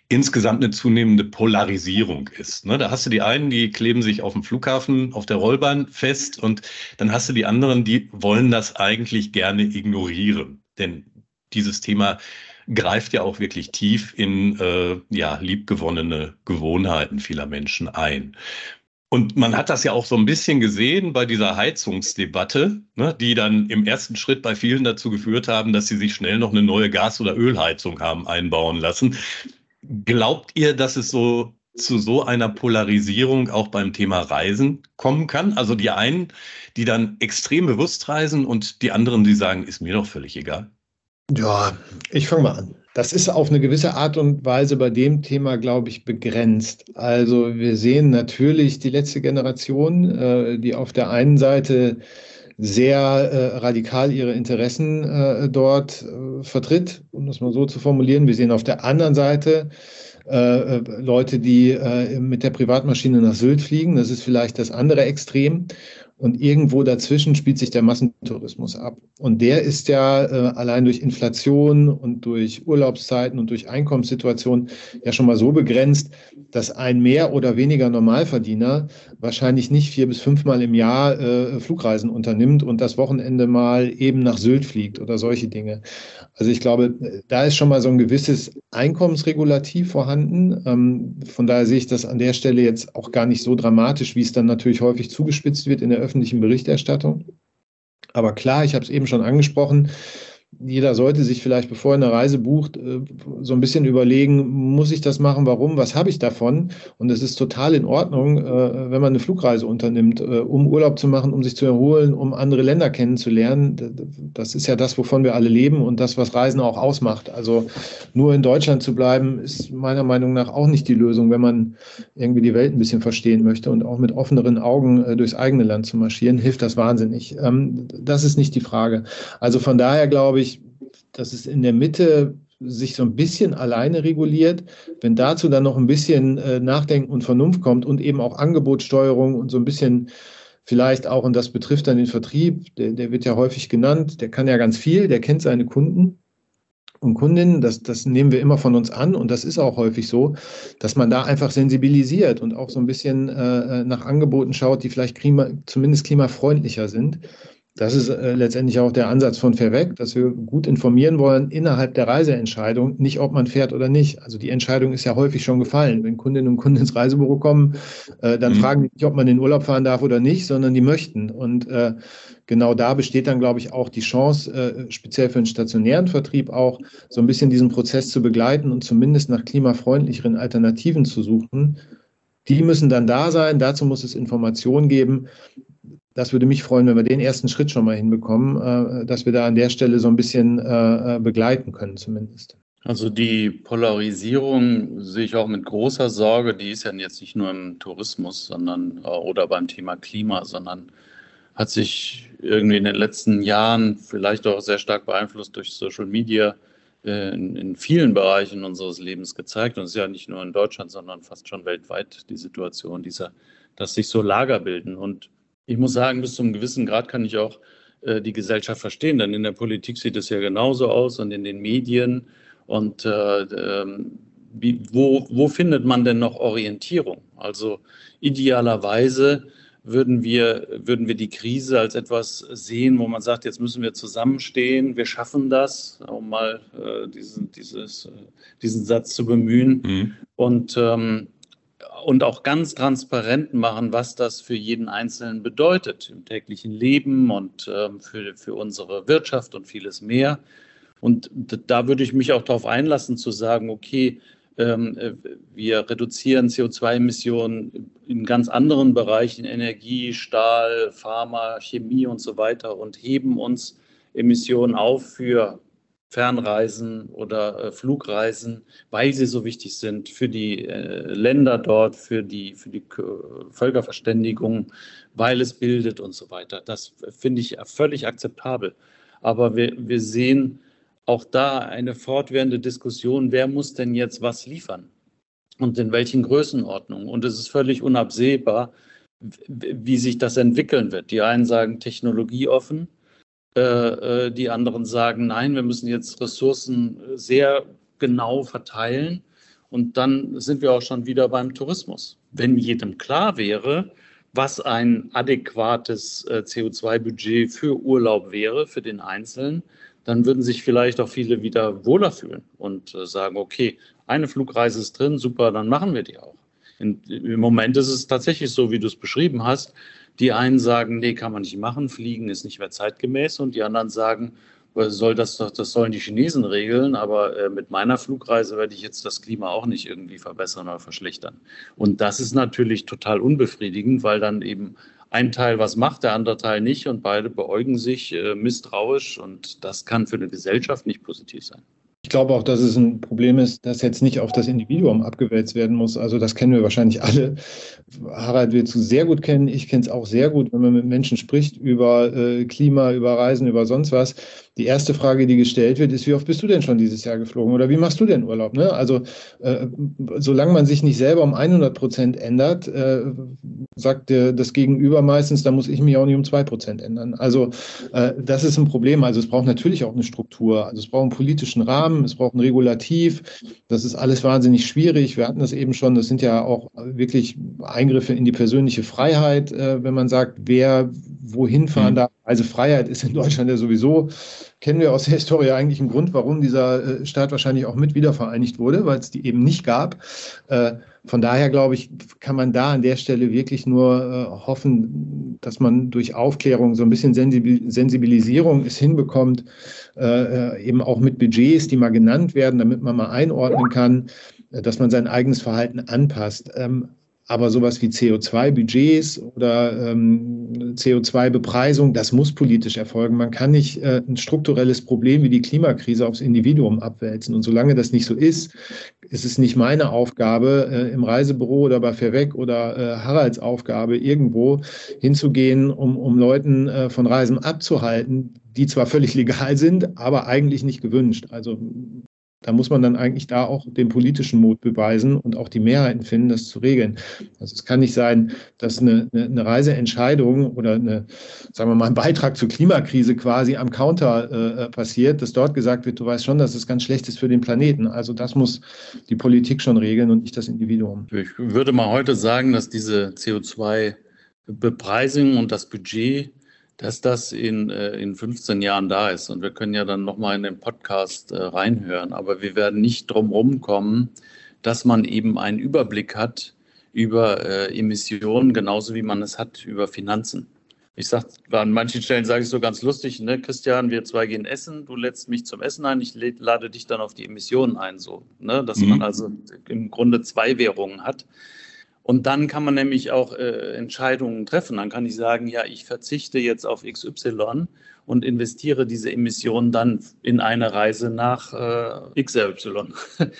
insgesamt eine zunehmende Polarisierung ist. Ne? Da hast du die einen, die kleben sich auf dem Flughafen auf der Rollbahn fest und dann hast du die anderen, die wollen das eigentlich gerne ignorieren. Denn dieses Thema greift ja auch wirklich tief in äh, ja, liebgewonnene Gewohnheiten vieler Menschen ein. Und man hat das ja auch so ein bisschen gesehen bei dieser Heizungsdebatte, ne, die dann im ersten Schritt bei vielen dazu geführt haben, dass sie sich schnell noch eine neue Gas- oder Ölheizung haben einbauen lassen. Glaubt ihr, dass es so zu so einer Polarisierung auch beim Thema Reisen kommen kann? Also die einen, die dann extrem bewusst reisen und die anderen, die sagen, ist mir doch völlig egal. Ja, ich fange mal an. Das ist auf eine gewisse Art und Weise bei dem Thema, glaube ich, begrenzt. Also wir sehen natürlich die letzte Generation, äh, die auf der einen Seite sehr äh, radikal ihre Interessen äh, dort äh, vertritt, um das mal so zu formulieren. Wir sehen auf der anderen Seite äh, äh, Leute, die äh, mit der Privatmaschine nach Sylt fliegen. Das ist vielleicht das andere Extrem. Und irgendwo dazwischen spielt sich der Massentourismus ab. Und der ist ja äh, allein durch Inflation und durch Urlaubszeiten und durch Einkommenssituationen ja schon mal so begrenzt, dass ein mehr oder weniger Normalverdiener wahrscheinlich nicht vier bis fünfmal im Jahr äh, Flugreisen unternimmt und das Wochenende mal eben nach Sylt fliegt oder solche Dinge. Also ich glaube, da ist schon mal so ein gewisses Einkommensregulativ vorhanden. Ähm, von daher sehe ich das an der Stelle jetzt auch gar nicht so dramatisch, wie es dann natürlich häufig zugespitzt wird in der öffentlichen Berichterstattung. Aber klar, ich habe es eben schon angesprochen, jeder sollte sich vielleicht, bevor er eine Reise bucht, äh, so ein bisschen überlegen, muss ich das machen, warum, was habe ich davon? Und es ist total in Ordnung, äh, wenn man eine Flugreise unternimmt, äh, um Urlaub zu machen, um sich zu erholen, um andere Länder kennenzulernen. Das ist ja das, wovon wir alle leben und das, was Reisen auch ausmacht. Also nur in Deutschland zu bleiben, ist meiner Meinung nach auch nicht die Lösung, wenn man irgendwie die Welt ein bisschen verstehen möchte und auch mit offeneren Augen durchs eigene Land zu marschieren, hilft das wahnsinnig. Ähm, das ist nicht die Frage. Also von daher glaube ich, dass es in der Mitte sich so ein bisschen alleine reguliert. Wenn dazu dann noch ein bisschen äh, Nachdenken und Vernunft kommt und eben auch Angebotssteuerung und so ein bisschen vielleicht auch, und das betrifft dann den Vertrieb, der, der wird ja häufig genannt, der kann ja ganz viel, der kennt seine Kunden und Kundinnen, das, das nehmen wir immer von uns an und das ist auch häufig so, dass man da einfach sensibilisiert und auch so ein bisschen äh, nach Angeboten schaut, die vielleicht klima, zumindest klimafreundlicher sind. Das ist äh, letztendlich auch der Ansatz von Verweg, dass wir gut informieren wollen innerhalb der Reiseentscheidung, nicht ob man fährt oder nicht. Also die Entscheidung ist ja häufig schon gefallen. Wenn Kundinnen und Kunden ins Reisebüro kommen, äh, dann mhm. fragen die nicht, ob man in den Urlaub fahren darf oder nicht, sondern die möchten. Und äh, genau da besteht dann, glaube ich, auch die Chance, äh, speziell für den stationären Vertrieb auch so ein bisschen diesen Prozess zu begleiten und zumindest nach klimafreundlicheren Alternativen zu suchen. Die müssen dann da sein. Dazu muss es Informationen geben das würde mich freuen, wenn wir den ersten Schritt schon mal hinbekommen, äh, dass wir da an der Stelle so ein bisschen äh, äh, begleiten können zumindest. Also die Polarisierung sehe ich auch mit großer Sorge. Die ist ja jetzt nicht nur im Tourismus, sondern oder beim Thema Klima, sondern hat sich irgendwie in den letzten Jahren vielleicht auch sehr stark beeinflusst durch Social Media in, in vielen Bereichen unseres Lebens gezeigt. Und es ist ja nicht nur in Deutschland, sondern fast schon weltweit die Situation dieser, dass sich so Lager bilden. Und ich muss sagen, bis zu einem gewissen Grad kann ich auch äh, die Gesellschaft verstehen, denn in der Politik sieht es ja genauso aus und in den Medien. Und äh, äh, wie, wo, wo findet man denn noch Orientierung? Also idealerweise würden wir, würden wir die Krise als etwas sehen, wo man sagt, jetzt müssen wir zusammenstehen, wir schaffen das, um mal äh, diesen, dieses, äh, diesen Satz zu bemühen. Mhm. Und, ähm, und auch ganz transparent machen, was das für jeden Einzelnen bedeutet im täglichen Leben und ähm, für, für unsere Wirtschaft und vieles mehr. Und da würde ich mich auch darauf einlassen, zu sagen, okay, ähm, äh, wir reduzieren CO2-Emissionen in ganz anderen Bereichen, Energie, Stahl, Pharma, Chemie und so weiter und heben uns Emissionen auf für Fernreisen oder äh, Flugreisen, weil sie so wichtig sind für die äh, Länder dort, für die, für die Völkerverständigung, weil es bildet und so weiter. Das finde ich völlig akzeptabel. Aber wir, wir sehen, auch da eine fortwährende Diskussion, wer muss denn jetzt was liefern und in welchen Größenordnungen. Und es ist völlig unabsehbar, wie sich das entwickeln wird. Die einen sagen technologieoffen, die anderen sagen, nein, wir müssen jetzt Ressourcen sehr genau verteilen. Und dann sind wir auch schon wieder beim Tourismus. Wenn jedem klar wäre, was ein adäquates äh, CO2-Budget für Urlaub wäre, für den Einzelnen, dann würden sich vielleicht auch viele wieder wohler fühlen und äh, sagen, okay, eine Flugreise ist drin, super, dann machen wir die auch. Im Moment ist es tatsächlich so, wie du es beschrieben hast. Die einen sagen, nee, kann man nicht machen, fliegen ist nicht mehr zeitgemäß und die anderen sagen, soll das, das sollen die Chinesen regeln, aber äh, mit meiner Flugreise werde ich jetzt das Klima auch nicht irgendwie verbessern oder verschlechtern. Und das ist natürlich total unbefriedigend, weil dann eben ein Teil was macht, der andere Teil nicht und beide beäugen sich äh, misstrauisch und das kann für eine Gesellschaft nicht positiv sein. Ich glaube auch, dass es ein Problem ist, das jetzt nicht auf das Individuum abgewälzt werden muss. Also das kennen wir wahrscheinlich alle. Harald wird es sehr gut kennen. Ich kenne es auch sehr gut, wenn man mit Menschen spricht über äh, Klima, über Reisen, über sonst was die erste Frage, die gestellt wird, ist, wie oft bist du denn schon dieses Jahr geflogen oder wie machst du denn Urlaub? Ne? Also äh, solange man sich nicht selber um 100 Prozent ändert, äh, sagt der, das Gegenüber meistens, da muss ich mich auch nicht um zwei Prozent ändern. Also äh, das ist ein Problem. Also es braucht natürlich auch eine Struktur. Also es braucht einen politischen Rahmen, es braucht ein Regulativ. Das ist alles wahnsinnig schwierig. Wir hatten das eben schon. Das sind ja auch wirklich Eingriffe in die persönliche Freiheit, äh, wenn man sagt, wer wohin fahren mhm. darf. Also Freiheit ist in Deutschland ja sowieso, kennen wir aus der Historie eigentlich einen Grund, warum dieser äh, Staat wahrscheinlich auch mit wiedervereinigt wurde, weil es die eben nicht gab. Äh, von daher glaube ich, kann man da an der Stelle wirklich nur äh, hoffen, dass man durch Aufklärung so ein bisschen Sensibilisierung es hinbekommt, eben auch mit Budgets, die mal genannt werden, damit man mal einordnen kann, dass man sein eigenes Verhalten anpasst. Aber sowas wie CO2-Budgets oder ähm, CO2-Bepreisung, das muss politisch erfolgen. Man kann nicht äh, ein strukturelles Problem wie die Klimakrise aufs Individuum abwälzen. Und solange das nicht so ist, ist es nicht meine Aufgabe, äh, im Reisebüro oder bei Verweg oder äh, Haralds Aufgabe, irgendwo hinzugehen, um, um Leuten äh, von Reisen abzuhalten, die zwar völlig legal sind, aber eigentlich nicht gewünscht. Also da muss man dann eigentlich da auch den politischen Mut beweisen und auch die Mehrheiten finden, das zu regeln. Also es kann nicht sein, dass eine, eine Reiseentscheidung oder eine, sagen wir mal, ein Beitrag zur Klimakrise quasi am Counter äh, passiert, dass dort gesagt wird, du weißt schon, dass es ganz schlecht ist für den Planeten. Also das muss die Politik schon regeln und nicht das Individuum. Ich würde mal heute sagen, dass diese CO2-Bepreisung und das Budget dass das in, äh, in 15 Jahren da ist. Und wir können ja dann nochmal in den Podcast äh, reinhören. Aber wir werden nicht drum kommen, dass man eben einen Überblick hat über äh, Emissionen, genauso wie man es hat über Finanzen. Ich sage, an manchen Stellen sage ich so ganz lustig, ne, Christian, wir zwei gehen essen, du lädst mich zum Essen ein, ich lade dich dann auf die Emissionen ein, so, ne, dass mhm. man also im Grunde zwei Währungen hat. Und dann kann man nämlich auch äh, Entscheidungen treffen. Dann kann ich sagen, ja, ich verzichte jetzt auf XY und investiere diese Emissionen dann in eine Reise nach äh, XY.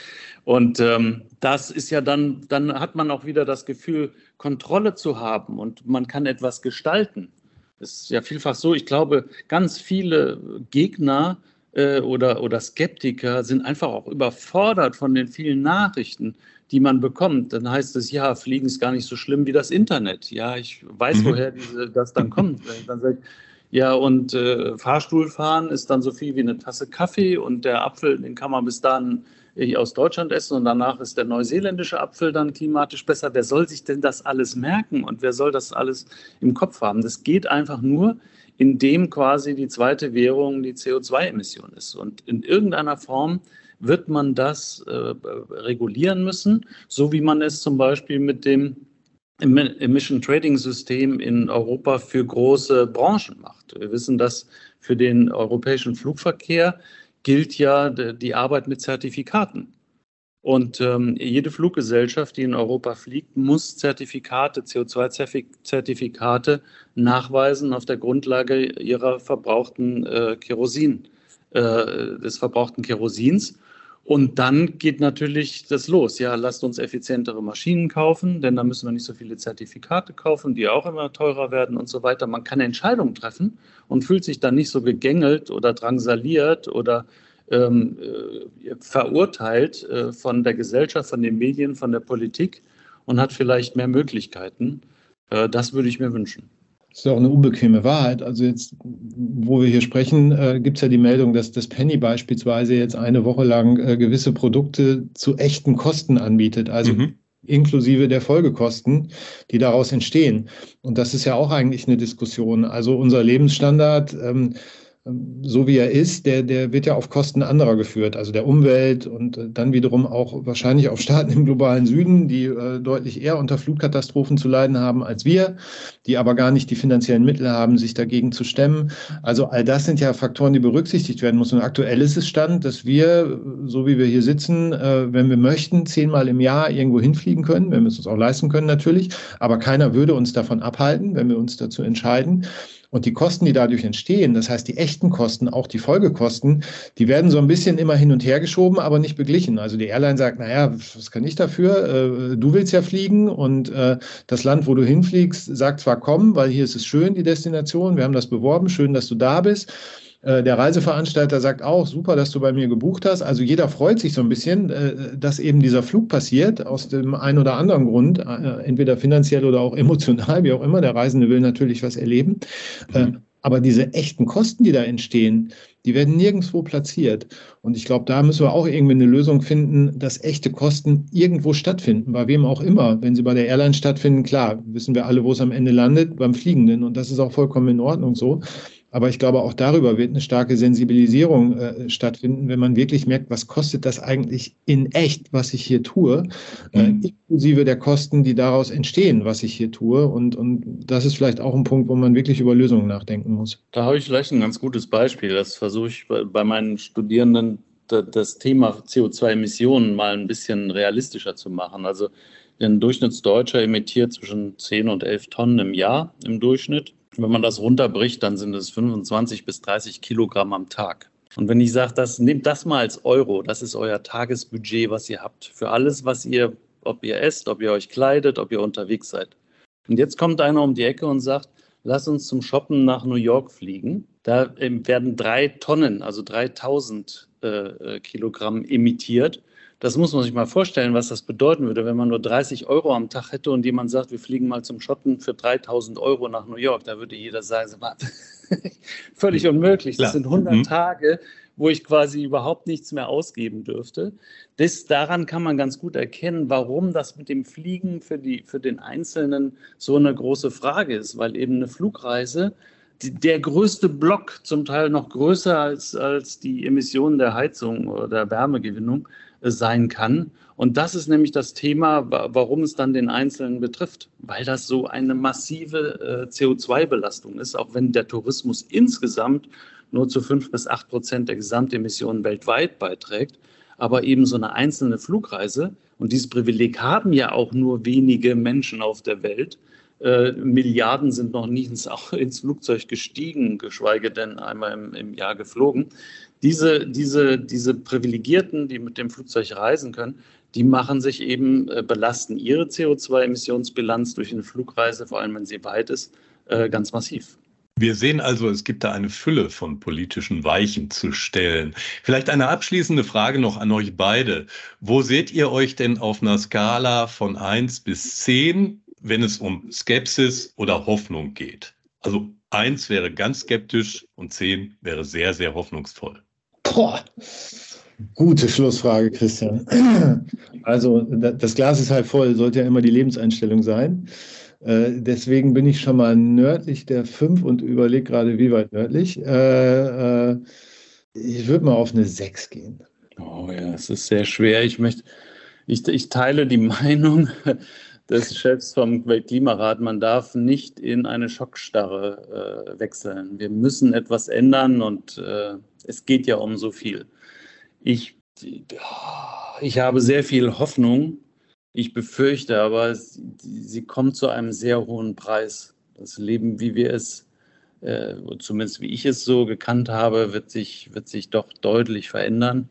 Und ähm, das ist ja dann, dann hat man auch wieder das Gefühl, Kontrolle zu haben und man kann etwas gestalten. Es ist ja vielfach so, ich glaube, ganz viele Gegner äh, oder, oder Skeptiker sind einfach auch überfordert von den vielen Nachrichten, die man bekommt, dann heißt es, ja, Fliegen ist gar nicht so schlimm wie das Internet. Ja, ich weiß, mhm. woher diese, das dann kommt. Dann sagt, Ja, und äh, Fahrstuhlfahren ist dann so viel wie eine Tasse Kaffee und der Apfel, den kann man bis dann aus Deutschland essen und danach ist der neuseeländische Apfel dann klimatisch besser. Wer soll sich denn das alles merken und wer soll das alles im Kopf haben? Das geht einfach nur, indem quasi die zweite Währung die CO2-Emission ist. Und in irgendeiner Form wird man das äh, regulieren müssen, so wie man es zum Beispiel mit dem Emission Trading System in Europa für große Branchen macht. Wir wissen, dass für den europäischen Flugverkehr gilt ja die Arbeit mit Zertifikaten. Und ähm, jede Fluggesellschaft, die in Europa fliegt, muss Zertifikate, CO2-Zertifikate nachweisen auf der Grundlage ihrer verbrauchten äh, Kerosin, äh, des verbrauchten Kerosins. Und dann geht natürlich das los. Ja, lasst uns effizientere Maschinen kaufen, denn dann müssen wir nicht so viele Zertifikate kaufen, die auch immer teurer werden und so weiter. Man kann Entscheidungen treffen und fühlt sich dann nicht so gegängelt oder drangsaliert oder ähm, äh, verurteilt äh, von der Gesellschaft, von den Medien, von der Politik und hat vielleicht mehr Möglichkeiten. Äh, das würde ich mir wünschen. Das ist auch eine unbequeme Wahrheit. Also jetzt, wo wir hier sprechen, äh, gibt es ja die Meldung, dass das Penny beispielsweise jetzt eine Woche lang äh, gewisse Produkte zu echten Kosten anbietet. Also mhm. inklusive der Folgekosten, die daraus entstehen. Und das ist ja auch eigentlich eine Diskussion. Also unser Lebensstandard. Ähm, so wie er ist, der, der wird ja auf Kosten anderer geführt, also der Umwelt und äh, dann wiederum auch wahrscheinlich auf Staaten im globalen Süden, die äh, deutlich eher unter Flutkatastrophen zu leiden haben als wir, die aber gar nicht die finanziellen Mittel haben, sich dagegen zu stemmen. Also all das sind ja Faktoren, die berücksichtigt werden müssen. Und aktuell ist es Stand, dass wir, so wie wir hier sitzen, äh, wenn wir möchten, zehnmal im Jahr irgendwo hinfliegen können, wenn wir es uns auch leisten können natürlich, aber keiner würde uns davon abhalten, wenn wir uns dazu entscheiden. Und die Kosten, die dadurch entstehen, das heißt die echten Kosten, auch die Folgekosten, die werden so ein bisschen immer hin und her geschoben, aber nicht beglichen. Also die Airline sagt, naja, was kann ich dafür? Äh, du willst ja fliegen und äh, das Land, wo du hinfliegst, sagt zwar komm, weil hier ist es schön, die Destination, wir haben das beworben, schön, dass du da bist. Äh, der Reiseveranstalter sagt auch, super, dass du bei mir gebucht hast. Also jeder freut sich so ein bisschen, äh, dass eben dieser Flug passiert, aus dem einen oder anderen Grund, äh, entweder finanziell oder auch emotional, wie auch immer. Der Reisende will natürlich was erleben. Mhm. Aber diese echten Kosten, die da entstehen, die werden nirgendwo platziert. Und ich glaube, da müssen wir auch irgendwie eine Lösung finden, dass echte Kosten irgendwo stattfinden, bei wem auch immer. Wenn sie bei der Airline stattfinden, klar, wissen wir alle, wo es am Ende landet, beim Fliegenden. Und das ist auch vollkommen in Ordnung so. Aber ich glaube, auch darüber wird eine starke Sensibilisierung äh, stattfinden, wenn man wirklich merkt, was kostet das eigentlich in echt, was ich hier tue, äh, mhm. inklusive der Kosten, die daraus entstehen, was ich hier tue. Und, und das ist vielleicht auch ein Punkt, wo man wirklich über Lösungen nachdenken muss. Da habe ich vielleicht ein ganz gutes Beispiel. Das versuche ich bei meinen Studierenden, das Thema CO2-Emissionen mal ein bisschen realistischer zu machen. Also ein Durchschnittsdeutscher emittiert zwischen 10 und 11 Tonnen im Jahr im Durchschnitt. Wenn man das runterbricht, dann sind es 25 bis 30 Kilogramm am Tag. Und wenn ich sage, das, nehmt das mal als Euro, das ist euer Tagesbudget, was ihr habt. Für alles, was ihr, ob ihr esst, ob ihr euch kleidet, ob ihr unterwegs seid. Und jetzt kommt einer um die Ecke und sagt, lass uns zum Shoppen nach New York fliegen. Da ähm, werden drei Tonnen, also 3000 äh, äh, Kilogramm emittiert. Das muss man sich mal vorstellen, was das bedeuten würde, wenn man nur 30 Euro am Tag hätte und jemand sagt, wir fliegen mal zum Schotten für 3000 Euro nach New York. Da würde jeder sagen, völlig unmöglich. Das sind 100 mhm. Tage, wo ich quasi überhaupt nichts mehr ausgeben dürfte. Das, daran kann man ganz gut erkennen, warum das mit dem Fliegen für, die, für den Einzelnen so eine große Frage ist, weil eben eine Flugreise der größte Block, zum Teil noch größer als, als die Emissionen der Heizung oder der Wärmegewinnung, sein kann. Und das ist nämlich das Thema, warum es dann den Einzelnen betrifft, weil das so eine massive äh, CO2-Belastung ist, auch wenn der Tourismus insgesamt nur zu fünf bis acht Prozent der Gesamtemissionen weltweit beiträgt. Aber eben so eine einzelne Flugreise, und dieses Privileg haben ja auch nur wenige Menschen auf der Welt, äh, Milliarden sind noch nie ins, Flugzeug gestiegen, geschweige denn einmal im Jahr geflogen. Diese, diese, diese Privilegierten, die mit dem Flugzeug reisen können, die machen sich eben, äh, belasten ihre CO2-Emissionsbilanz durch eine Flugreise, vor allem wenn sie weit ist, äh, ganz massiv. Wir sehen also, es gibt da eine Fülle von politischen Weichen zu stellen. Vielleicht eine abschließende Frage noch an euch beide. Wo seht ihr euch denn auf einer Skala von 1 bis 10 wenn es um Skepsis oder Hoffnung geht. Also Eins wäre ganz skeptisch und zehn wäre sehr, sehr hoffnungsvoll. Boah. Gute Schlussfrage, Christian. Also das Glas ist halt voll, sollte ja immer die Lebenseinstellung sein. Äh, deswegen bin ich schon mal nördlich der 5 und überlege gerade, wie weit nördlich. Äh, äh, ich würde mal auf eine 6 gehen. Oh ja, es ist sehr schwer. Ich möchte, ich, ich teile die Meinung des Chefs vom Weltklimarat, man darf nicht in eine Schockstarre wechseln. Wir müssen etwas ändern und es geht ja um so viel. Ich, ich habe sehr viel Hoffnung, ich befürchte aber, sie, kommt zu einem sehr hohen Preis. Das Leben, wie wir es, äh, zumindest wie ich es so gekannt habe, wird sich, wird sich doch deutlich verändern.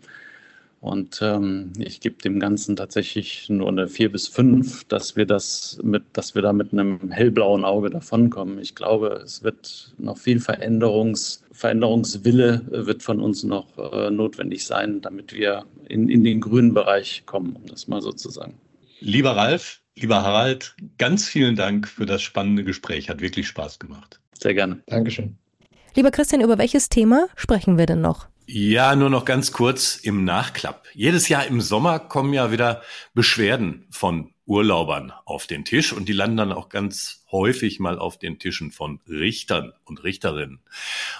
Und ähm, ich gebe dem Ganzen tatsächlich nur eine vier bis fünf, dass wir das mit, dass wir da mit einem hellblauen Auge davonkommen. Ich glaube, es wird noch viel Veränderungs, Veränderungswille wird von uns noch äh, notwendig sein, damit wir in, in den grünen Bereich kommen, um das mal so zu sagen. Lieber Ralf, lieber Harald, ganz vielen Dank für das spannende Gespräch. Hat wirklich Spaß gemacht. Sehr gerne. Dankeschön. Lieber Christian, über welches Thema sprechen wir denn noch? Ja, nur noch ganz kurz im Nachklapp. Jedes Jahr im Sommer kommen ja wieder Beschwerden von Urlaubern auf den Tisch und die landen dann auch ganz häufig mal auf den Tischen von Richtern und Richterinnen.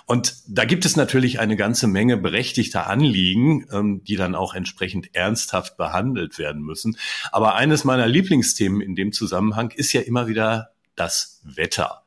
Und da gibt es natürlich eine ganze Menge berechtigter Anliegen, ähm, die dann auch entsprechend ernsthaft behandelt werden müssen. Aber eines meiner Lieblingsthemen in dem Zusammenhang ist ja immer wieder das Wetter.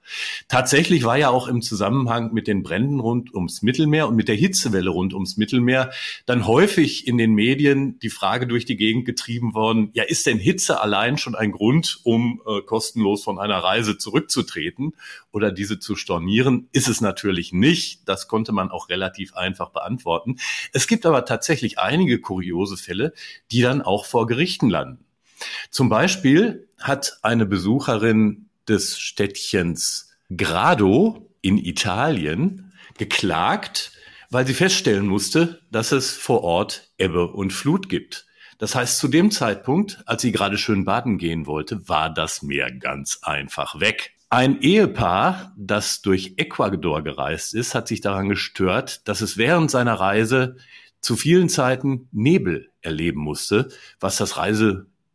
Tatsächlich war ja auch im Zusammenhang mit den Bränden rund ums Mittelmeer und mit der Hitzewelle rund ums Mittelmeer dann häufig in den Medien die Frage durch die Gegend getrieben worden, ja, ist denn Hitze allein schon ein Grund, um äh, kostenlos von einer Reise zurückzutreten oder diese zu stornieren? Ist es natürlich nicht. Das konnte man auch relativ einfach beantworten. Es gibt aber tatsächlich einige kuriose Fälle, die dann auch vor Gerichten landen. Zum Beispiel hat eine Besucherin des Städtchens Grado in Italien geklagt, weil sie feststellen musste, dass es vor Ort Ebbe und Flut gibt. Das heißt, zu dem Zeitpunkt, als sie gerade schön baden gehen wollte, war das Meer ganz einfach weg. Ein Ehepaar, das durch Ecuador gereist ist, hat sich daran gestört, dass es während seiner Reise zu vielen Zeiten Nebel erleben musste, was das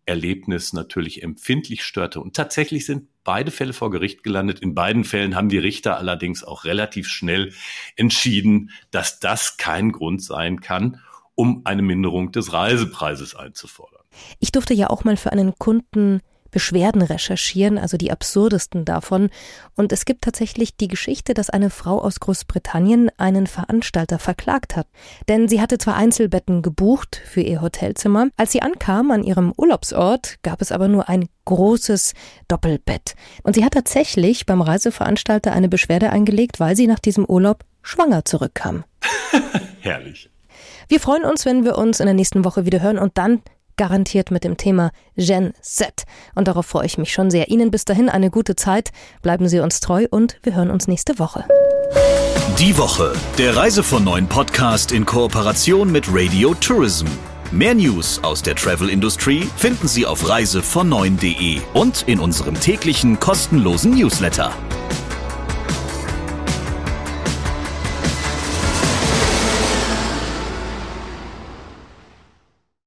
Reiseerlebnis natürlich empfindlich störte. Und tatsächlich sind beide Fälle vor Gericht gelandet. In beiden Fällen haben die Richter allerdings auch relativ schnell entschieden, dass das kein Grund sein kann, um eine Minderung des Reisepreises einzufordern. Ich durfte ja auch mal für einen Kunden Beschwerden recherchieren, also die absurdesten davon. Und es gibt tatsächlich die Geschichte, dass eine Frau aus Großbritannien einen Veranstalter verklagt hat. Denn sie hatte zwar Einzelbetten gebucht für ihr Hotelzimmer, als sie ankam an ihrem Urlaubsort, gab es aber nur ein großes Doppelbett. Und sie hat tatsächlich beim Reiseveranstalter eine Beschwerde eingelegt, weil sie nach diesem Urlaub schwanger zurückkam. Herrlich. Wir freuen uns, wenn wir uns in der nächsten Woche wieder hören und dann garantiert mit dem Thema Gen Z. Und darauf freue ich mich schon sehr. Ihnen bis dahin eine gute Zeit, bleiben Sie uns treu und wir hören uns nächste Woche. Die Woche, der Reise von neuen Podcast in Kooperation mit Radio Tourism. Mehr News aus der Travel Industry finden Sie auf reisevon und in unserem täglichen kostenlosen Newsletter.